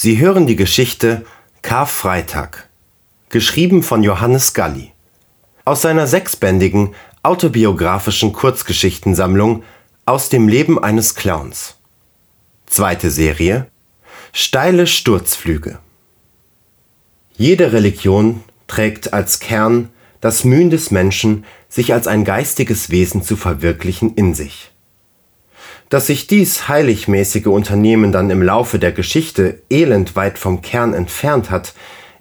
Sie hören die Geschichte Karfreitag, geschrieben von Johannes Galli. Aus seiner sechsbändigen autobiografischen Kurzgeschichtensammlung Aus dem Leben eines Clowns. Zweite Serie Steile Sturzflüge. Jede Religion trägt als Kern das Mühen des Menschen, sich als ein geistiges Wesen zu verwirklichen, in sich. Dass sich dies heiligmäßige Unternehmen dann im Laufe der Geschichte elend weit vom Kern entfernt hat,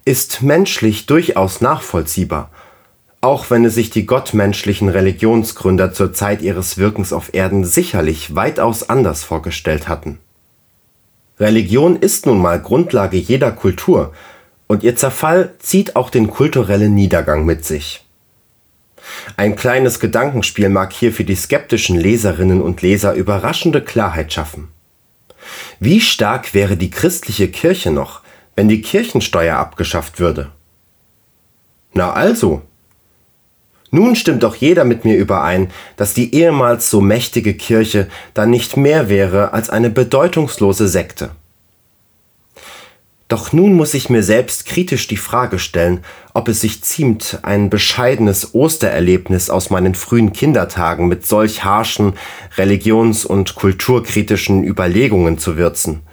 ist menschlich durchaus nachvollziehbar, auch wenn es sich die gottmenschlichen Religionsgründer zur Zeit ihres Wirkens auf Erden sicherlich weitaus anders vorgestellt hatten. Religion ist nun mal Grundlage jeder Kultur, und ihr Zerfall zieht auch den kulturellen Niedergang mit sich. Ein kleines Gedankenspiel mag hier für die skeptischen Leserinnen und Leser überraschende Klarheit schaffen. Wie stark wäre die christliche Kirche noch, wenn die Kirchensteuer abgeschafft würde? Na also. Nun stimmt doch jeder mit mir überein, dass die ehemals so mächtige Kirche dann nicht mehr wäre als eine bedeutungslose Sekte. Doch nun muss ich mir selbst kritisch die Frage stellen, ob es sich ziemt, ein bescheidenes Ostererlebnis aus meinen frühen Kindertagen mit solch harschen religions- und kulturkritischen Überlegungen zu würzen.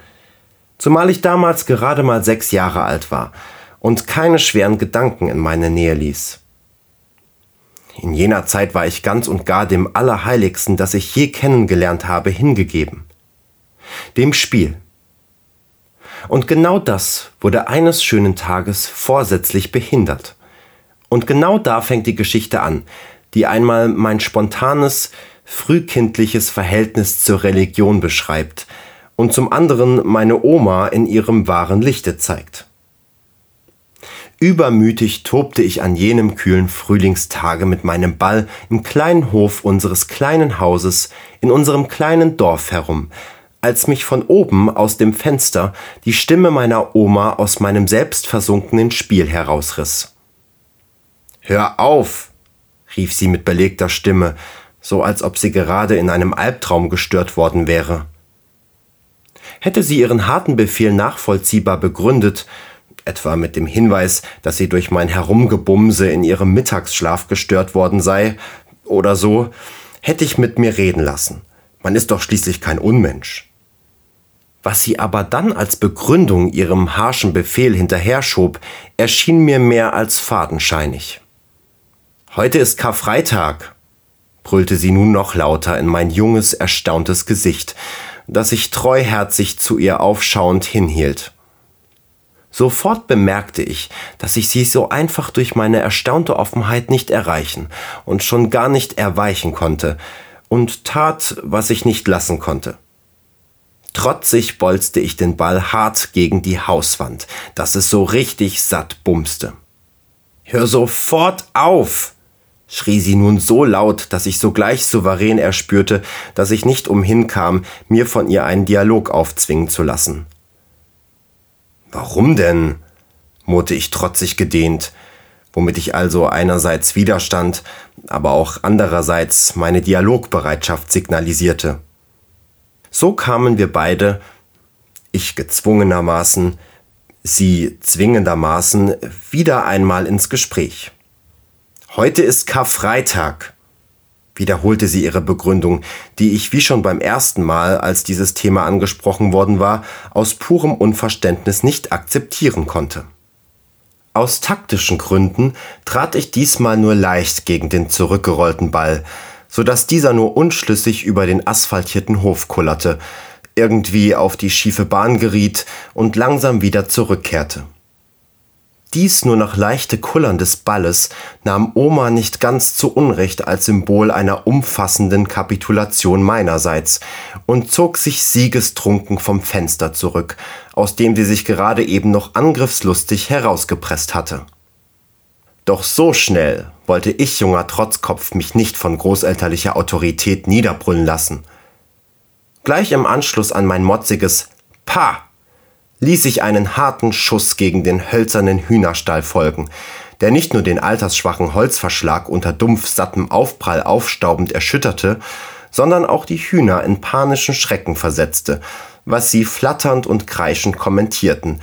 Zumal ich damals gerade mal sechs Jahre alt war und keine schweren Gedanken in meine Nähe ließ. In jener Zeit war ich ganz und gar dem Allerheiligsten, das ich je kennengelernt habe, hingegeben. Dem Spiel und genau das wurde eines schönen Tages vorsätzlich behindert. Und genau da fängt die Geschichte an, die einmal mein spontanes, frühkindliches Verhältnis zur Religion beschreibt und zum anderen meine Oma in ihrem wahren Lichte zeigt. Übermütig tobte ich an jenem kühlen Frühlingstage mit meinem Ball im kleinen Hof unseres kleinen Hauses in unserem kleinen Dorf herum, als mich von oben aus dem Fenster die Stimme meiner Oma aus meinem selbstversunkenen Spiel herausriss. Hör auf! rief sie mit belegter Stimme, so als ob sie gerade in einem Albtraum gestört worden wäre. Hätte sie ihren harten Befehl nachvollziehbar begründet, etwa mit dem Hinweis, dass sie durch mein Herumgebumse in ihrem Mittagsschlaf gestört worden sei, oder so, hätte ich mit mir reden lassen. Man ist doch schließlich kein Unmensch. Was sie aber dann als Begründung ihrem harschen Befehl hinterherschob, erschien mir mehr als fadenscheinig. Heute ist Karfreitag, brüllte sie nun noch lauter in mein junges, erstauntes Gesicht, das ich treuherzig zu ihr aufschauend hinhielt. Sofort bemerkte ich, dass ich sie so einfach durch meine erstaunte Offenheit nicht erreichen und schon gar nicht erweichen konnte, und tat, was ich nicht lassen konnte. Trotzig bolzte ich den Ball hart gegen die Hauswand, dass es so richtig satt bumste. Hör sofort auf! schrie sie nun so laut, dass ich sogleich souverän erspürte, dass ich nicht umhinkam, mir von ihr einen Dialog aufzwingen zu lassen. Warum denn? murrte ich trotzig gedehnt, womit ich also einerseits Widerstand, aber auch andererseits meine Dialogbereitschaft signalisierte. So kamen wir beide, ich gezwungenermaßen, sie zwingendermaßen, wieder einmal ins Gespräch. Heute ist Karfreitag, wiederholte sie ihre Begründung, die ich wie schon beim ersten Mal, als dieses Thema angesprochen worden war, aus purem Unverständnis nicht akzeptieren konnte. Aus taktischen Gründen trat ich diesmal nur leicht gegen den zurückgerollten Ball, so dass dieser nur unschlüssig über den asphaltierten Hof kullerte, irgendwie auf die schiefe Bahn geriet und langsam wieder zurückkehrte. Dies nur noch leichte Kullern des Balles nahm Oma nicht ganz zu Unrecht als Symbol einer umfassenden Kapitulation meinerseits und zog sich siegestrunken vom Fenster zurück, aus dem sie sich gerade eben noch angriffslustig herausgepresst hatte. Doch so schnell wollte ich, junger Trotzkopf, mich nicht von großelterlicher Autorität niederbrüllen lassen. Gleich im Anschluss an mein motziges Pa ließ ich einen harten Schuss gegen den hölzernen Hühnerstall folgen, der nicht nur den altersschwachen Holzverschlag unter dumpf sattem Aufprall aufstaubend erschütterte, sondern auch die Hühner in panischen Schrecken versetzte, was sie flatternd und kreischend kommentierten,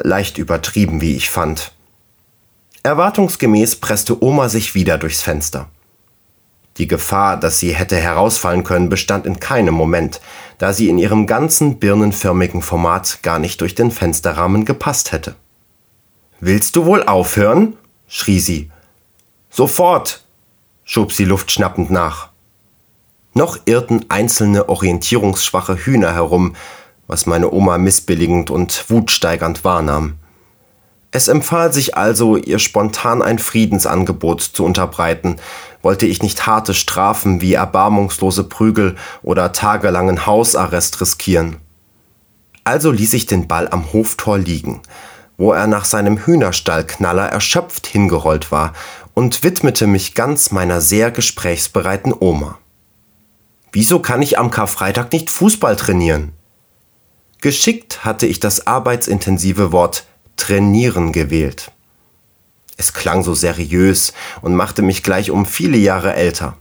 leicht übertrieben, wie ich fand. Erwartungsgemäß presste Oma sich wieder durchs Fenster. Die Gefahr, dass sie hätte herausfallen können, bestand in keinem Moment, da sie in ihrem ganzen birnenförmigen Format gar nicht durch den Fensterrahmen gepasst hätte. Willst du wohl aufhören? schrie sie. Sofort, schob sie luftschnappend nach. Noch irrten einzelne orientierungsschwache Hühner herum, was meine Oma missbilligend und wutsteigernd wahrnahm. Es empfahl sich also, ihr spontan ein Friedensangebot zu unterbreiten, wollte ich nicht harte Strafen wie erbarmungslose Prügel oder tagelangen Hausarrest riskieren. Also ließ ich den Ball am Hoftor liegen, wo er nach seinem Hühnerstallknaller erschöpft hingerollt war, und widmete mich ganz meiner sehr gesprächsbereiten Oma. Wieso kann ich am Karfreitag nicht Fußball trainieren? Geschickt hatte ich das arbeitsintensive Wort trainieren gewählt. Es klang so seriös und machte mich gleich um viele Jahre älter.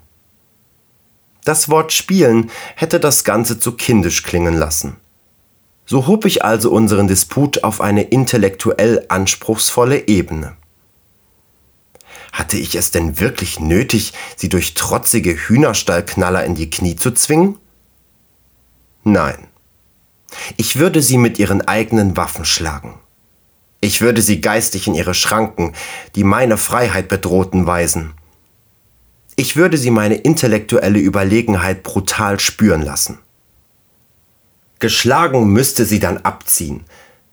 Das Wort spielen hätte das Ganze zu kindisch klingen lassen. So hob ich also unseren Disput auf eine intellektuell anspruchsvolle Ebene. Hatte ich es denn wirklich nötig, sie durch trotzige Hühnerstallknaller in die Knie zu zwingen? Nein. Ich würde sie mit ihren eigenen Waffen schlagen. Ich würde sie geistig in ihre Schranken, die meine Freiheit bedrohten, weisen. Ich würde sie meine intellektuelle Überlegenheit brutal spüren lassen. Geschlagen müsste sie dann abziehen,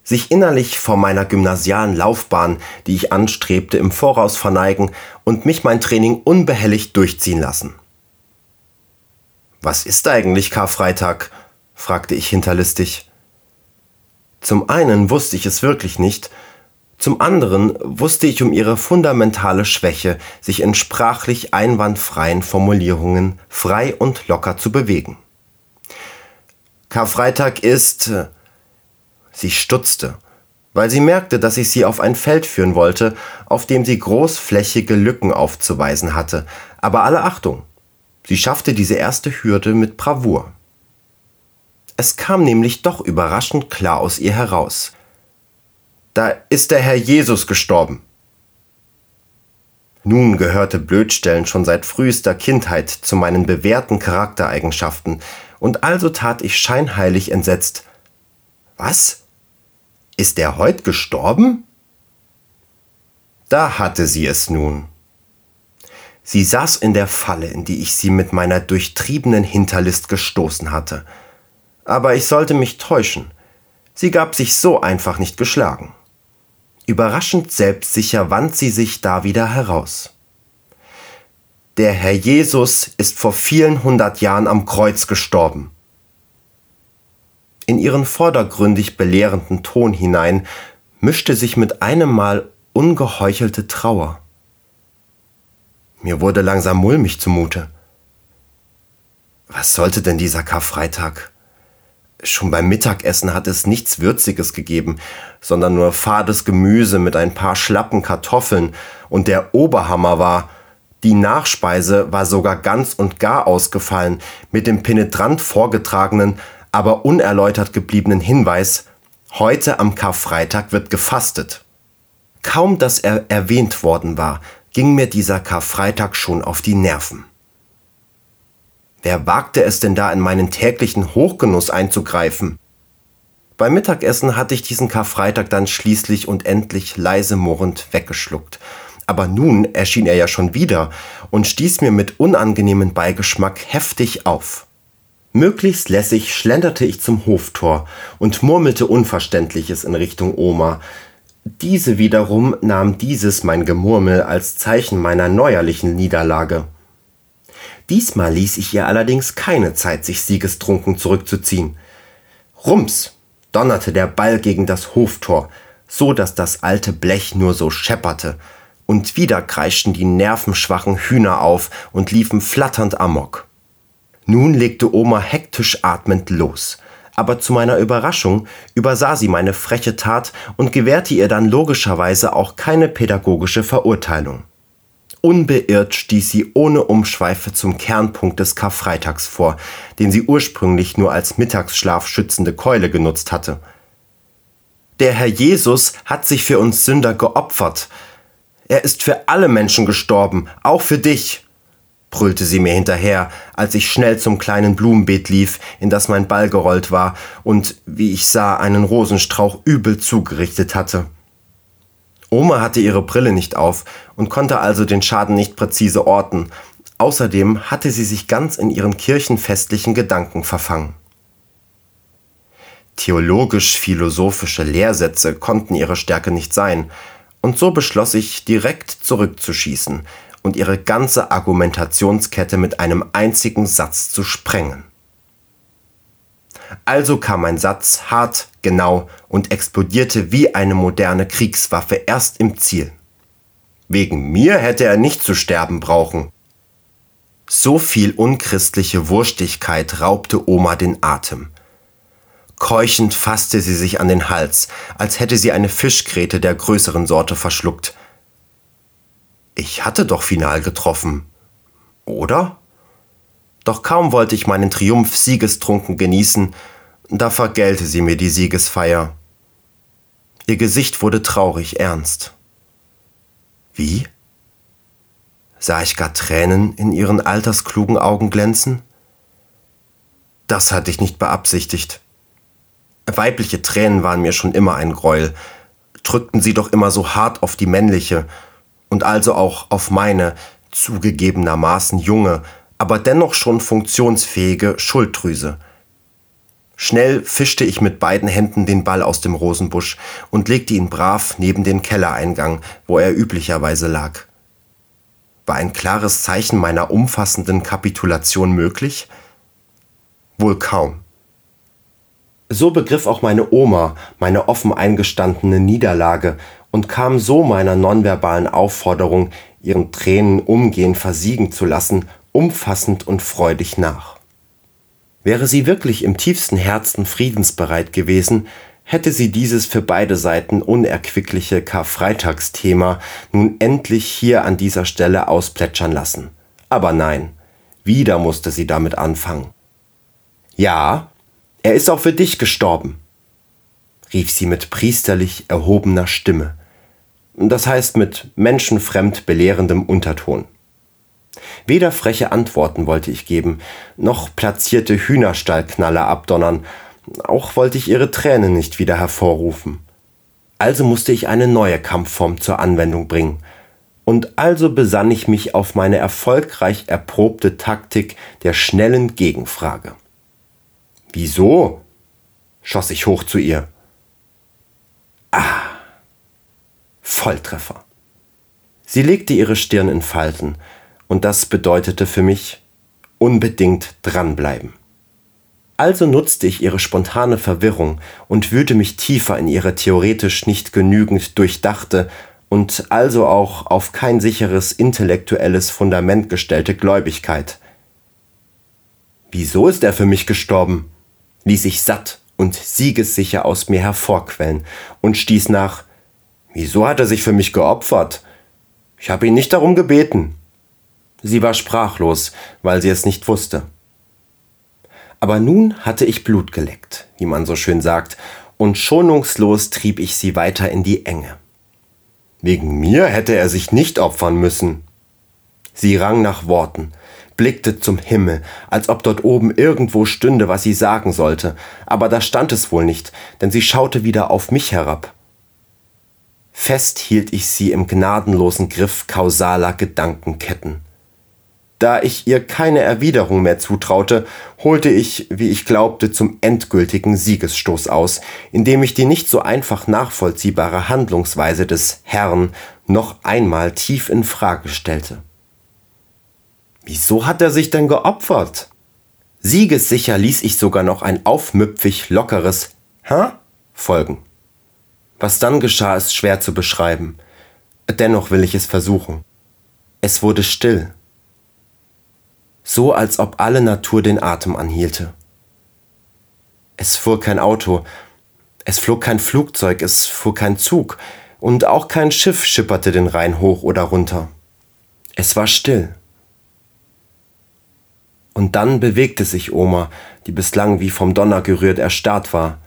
sich innerlich vor meiner gymnasialen Laufbahn, die ich anstrebte, im Voraus verneigen und mich mein Training unbehelligt durchziehen lassen. Was ist eigentlich Karfreitag? fragte ich hinterlistig. Zum einen wusste ich es wirklich nicht, zum anderen wusste ich um ihre fundamentale Schwäche, sich in sprachlich einwandfreien Formulierungen frei und locker zu bewegen. Karfreitag ist. Sie stutzte, weil sie merkte, dass ich sie auf ein Feld führen wollte, auf dem sie großflächige Lücken aufzuweisen hatte, aber alle Achtung. Sie schaffte diese erste Hürde mit Bravour. Es kam nämlich doch überraschend klar aus ihr heraus. Da ist der Herr Jesus gestorben. Nun gehörte Blödstellen schon seit frühester Kindheit zu meinen bewährten Charaktereigenschaften, und also tat ich scheinheilig entsetzt. Was? Ist er heut gestorben? Da hatte sie es nun. Sie saß in der Falle, in die ich sie mit meiner durchtriebenen Hinterlist gestoßen hatte aber ich sollte mich täuschen. Sie gab sich so einfach nicht geschlagen. Überraschend selbstsicher wand sie sich da wieder heraus. Der Herr Jesus ist vor vielen hundert Jahren am Kreuz gestorben. In ihren vordergründig belehrenden Ton hinein mischte sich mit einem Mal ungeheuchelte Trauer. Mir wurde langsam mulmig zumute. Was sollte denn dieser Karfreitag? Schon beim Mittagessen hat es nichts Würziges gegeben, sondern nur fades Gemüse mit ein paar schlappen Kartoffeln, und der Oberhammer war, die Nachspeise war sogar ganz und gar ausgefallen, mit dem penetrant vorgetragenen, aber unerläutert gebliebenen Hinweis, heute am Karfreitag wird gefastet. Kaum dass er erwähnt worden war, ging mir dieser Karfreitag schon auf die Nerven. Wer wagte es denn da in meinen täglichen Hochgenuss einzugreifen? Beim Mittagessen hatte ich diesen Karfreitag dann schließlich und endlich leise murrend weggeschluckt. Aber nun erschien er ja schon wieder und stieß mir mit unangenehmem Beigeschmack heftig auf. Möglichst lässig schlenderte ich zum Hoftor und murmelte Unverständliches in Richtung Oma. Diese wiederum nahm dieses mein Gemurmel als Zeichen meiner neuerlichen Niederlage. Diesmal ließ ich ihr allerdings keine Zeit, sich siegestrunken zurückzuziehen. Rums donnerte der Ball gegen das Hoftor, so dass das alte Blech nur so schepperte, und wieder kreischten die nervenschwachen Hühner auf und liefen flatternd amok. Nun legte Oma hektisch atmend los, aber zu meiner Überraschung übersah sie meine freche Tat und gewährte ihr dann logischerweise auch keine pädagogische Verurteilung. Unbeirrt stieß sie ohne Umschweife zum Kernpunkt des Karfreitags vor, den sie ursprünglich nur als Mittagsschlaf schützende Keule genutzt hatte. Der Herr Jesus hat sich für uns Sünder geopfert. Er ist für alle Menschen gestorben, auch für dich, brüllte sie mir hinterher, als ich schnell zum kleinen Blumenbeet lief, in das mein Ball gerollt war und, wie ich sah, einen Rosenstrauch übel zugerichtet hatte. Oma hatte ihre Brille nicht auf und konnte also den Schaden nicht präzise orten. Außerdem hatte sie sich ganz in ihren kirchenfestlichen Gedanken verfangen. Theologisch-philosophische Lehrsätze konnten ihre Stärke nicht sein, und so beschloss ich, direkt zurückzuschießen und ihre ganze Argumentationskette mit einem einzigen Satz zu sprengen. Also kam mein Satz hart, genau und explodierte wie eine moderne Kriegswaffe erst im Ziel. Wegen mir hätte er nicht zu sterben brauchen. So viel unchristliche Wurstigkeit raubte Oma den Atem. Keuchend fasste sie sich an den Hals, als hätte sie eine Fischgräte der größeren Sorte verschluckt. Ich hatte doch final getroffen. Oder? Doch kaum wollte ich meinen Triumph siegestrunken genießen, da vergällte sie mir die Siegesfeier. Ihr Gesicht wurde traurig ernst. Wie? Sah ich gar Tränen in ihren altersklugen Augen glänzen? Das hatte ich nicht beabsichtigt. Weibliche Tränen waren mir schon immer ein Greuel, drückten sie doch immer so hart auf die männliche und also auch auf meine, zugegebenermaßen junge, aber dennoch schon funktionsfähige Schulddrüse. Schnell fischte ich mit beiden Händen den Ball aus dem Rosenbusch und legte ihn brav neben den Kellereingang, wo er üblicherweise lag. War ein klares Zeichen meiner umfassenden Kapitulation möglich? Wohl kaum. So begriff auch meine Oma meine offen eingestandene Niederlage und kam so meiner nonverbalen Aufforderung, ihren Tränen umgehend versiegen zu lassen, umfassend und freudig nach. Wäre sie wirklich im tiefsten Herzen friedensbereit gewesen, hätte sie dieses für beide Seiten unerquickliche Karfreitagsthema nun endlich hier an dieser Stelle ausplätschern lassen. Aber nein, wieder musste sie damit anfangen. Ja, er ist auch für dich gestorben, rief sie mit priesterlich erhobener Stimme, das heißt mit menschenfremd belehrendem Unterton. Weder freche Antworten wollte ich geben, noch platzierte Hühnerstallknaller abdonnern, auch wollte ich ihre Tränen nicht wieder hervorrufen. Also musste ich eine neue Kampfform zur Anwendung bringen, und also besann ich mich auf meine erfolgreich erprobte Taktik der schnellen Gegenfrage. Wieso? schoss ich hoch zu ihr. Ah, Volltreffer. Sie legte ihre Stirn in Falten, und das bedeutete für mich unbedingt dranbleiben. Also nutzte ich ihre spontane Verwirrung und wühlte mich tiefer in ihre theoretisch nicht genügend durchdachte und also auch auf kein sicheres intellektuelles Fundament gestellte Gläubigkeit. Wieso ist er für mich gestorben? ließ ich satt und siegessicher aus mir hervorquellen und stieß nach Wieso hat er sich für mich geopfert? Ich habe ihn nicht darum gebeten. Sie war sprachlos, weil sie es nicht wusste. Aber nun hatte ich Blut geleckt, wie man so schön sagt, und schonungslos trieb ich sie weiter in die Enge. Wegen mir hätte er sich nicht opfern müssen. Sie rang nach Worten, blickte zum Himmel, als ob dort oben irgendwo stünde, was sie sagen sollte, aber da stand es wohl nicht, denn sie schaute wieder auf mich herab. Fest hielt ich sie im gnadenlosen Griff kausaler Gedankenketten. Da ich ihr keine Erwiderung mehr zutraute, holte ich, wie ich glaubte, zum endgültigen Siegesstoß aus, indem ich die nicht so einfach nachvollziehbare Handlungsweise des Herrn noch einmal tief in Frage stellte. Wieso hat er sich denn geopfert? Siegessicher ließ ich sogar noch ein aufmüpfig lockeres Hä? folgen. Was dann geschah, ist schwer zu beschreiben. Dennoch will ich es versuchen. Es wurde still. So als ob alle Natur den Atem anhielte. Es fuhr kein Auto, es flog kein Flugzeug, es fuhr kein Zug und auch kein Schiff schipperte den Rhein hoch oder runter. Es war still. Und dann bewegte sich Oma, die bislang wie vom Donner gerührt erstarrt war.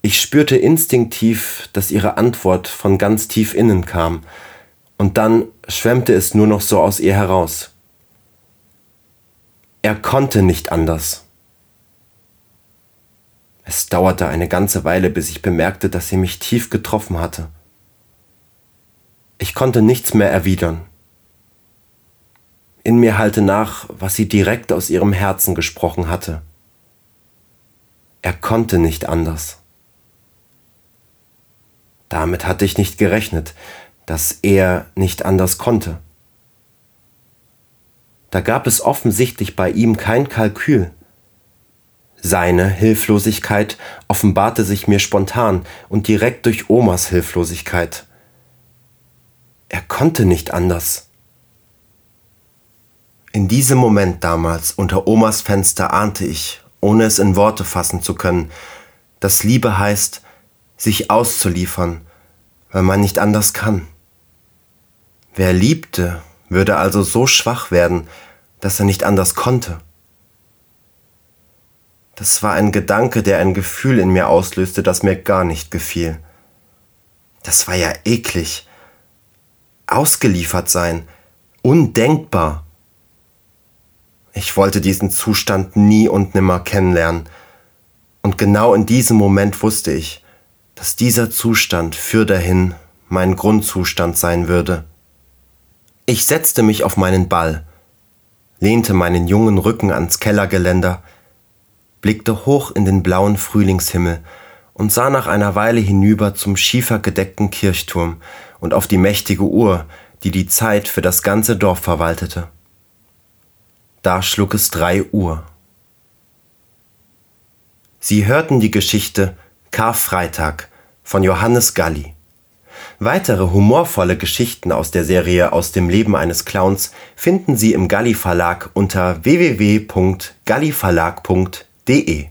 Ich spürte instinktiv, dass ihre Antwort von ganz tief innen kam, und dann schwemmte es nur noch so aus ihr heraus. Er konnte nicht anders. Es dauerte eine ganze Weile, bis ich bemerkte, dass sie mich tief getroffen hatte. Ich konnte nichts mehr erwidern. In mir hallte nach, was sie direkt aus ihrem Herzen gesprochen hatte. Er konnte nicht anders. Damit hatte ich nicht gerechnet, dass er nicht anders konnte. Da gab es offensichtlich bei ihm kein Kalkül. Seine Hilflosigkeit offenbarte sich mir spontan und direkt durch Omas Hilflosigkeit. Er konnte nicht anders. In diesem Moment damals unter Omas Fenster ahnte ich, ohne es in Worte fassen zu können, dass Liebe heißt, sich auszuliefern, weil man nicht anders kann. Wer liebte, würde also so schwach werden, dass er nicht anders konnte. Das war ein Gedanke, der ein Gefühl in mir auslöste, das mir gar nicht gefiel. Das war ja eklig. Ausgeliefert sein. Undenkbar. Ich wollte diesen Zustand nie und nimmer kennenlernen. Und genau in diesem Moment wusste ich, dass dieser Zustand für dahin mein Grundzustand sein würde. Ich setzte mich auf meinen Ball, lehnte meinen jungen Rücken ans Kellergeländer, blickte hoch in den blauen Frühlingshimmel und sah nach einer Weile hinüber zum schiefergedeckten Kirchturm und auf die mächtige Uhr, die die Zeit für das ganze Dorf verwaltete. Da schlug es drei Uhr. Sie hörten die Geschichte Karfreitag von Johannes Galli. Weitere humorvolle Geschichten aus der Serie Aus dem Leben eines Clowns finden Sie im Galli Verlag unter www.galliverlag.de.